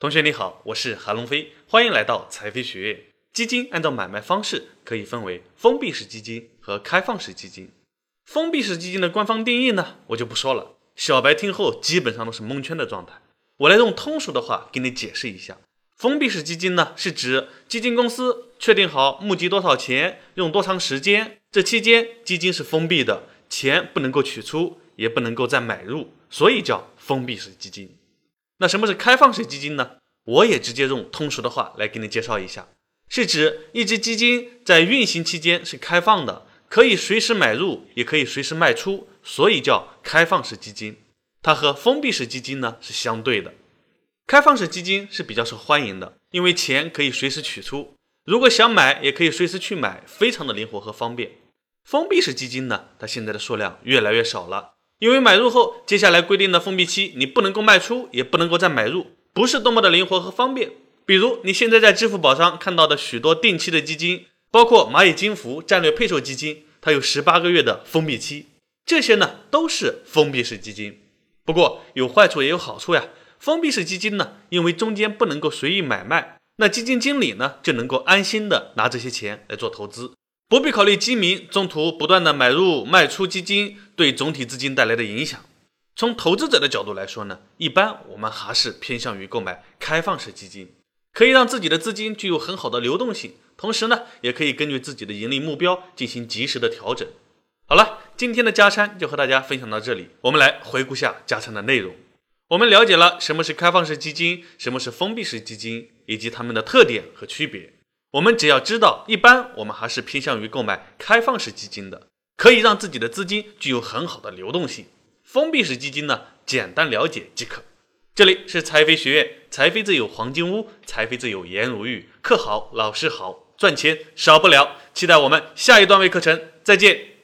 同学你好，我是韩龙飞，欢迎来到财飞学院。基金按照买卖方式可以分为封闭式基金和开放式基金。封闭式基金的官方定义呢，我就不说了，小白听后基本上都是蒙圈的状态。我来用通俗的话给你解释一下。封闭式基金呢，是指基金公司确定好募集多少钱，用多长时间，这期间基金是封闭的，钱不能够取出，也不能够再买入，所以叫封闭式基金。那什么是开放式基金呢？我也直接用通俗的话来给你介绍一下，是指一只基金在运行期间是开放的，可以随时买入，也可以随时卖出，所以叫开放式基金。它和封闭式基金呢是相对的。开放式基金是比较受欢迎的，因为钱可以随时取出，如果想买也可以随时去买，非常的灵活和方便。封闭式基金呢，它现在的数量越来越少了。因为买入后，接下来规定的封闭期，你不能够卖出，也不能够再买入，不是多么的灵活和方便。比如你现在在支付宝上看到的许多定期的基金，包括蚂蚁金服战略配售基金，它有十八个月的封闭期，这些呢都是封闭式基金。不过有坏处也有好处呀。封闭式基金呢，因为中间不能够随意买卖，那基金经理呢就能够安心的拿这些钱来做投资。不必考虑基民中途不断的买入卖出基金对总体资金带来的影响。从投资者的角度来说呢，一般我们还是偏向于购买开放式基金，可以让自己的资金具有很好的流动性，同时呢，也可以根据自己的盈利目标进行及时的调整。好了，今天的加餐就和大家分享到这里，我们来回顾下加餐的内容。我们了解了什么是开放式基金，什么是封闭式基金，以及它们的特点和区别。我们只要知道，一般我们还是偏向于购买开放式基金的，可以让自己的资金具有很好的流动性。封闭式基金呢，简单了解即可。这里是财飞学院，财飞自有黄金屋，财飞自有颜如玉，课好，老师好，赚钱少不了。期待我们下一段位课程，再见。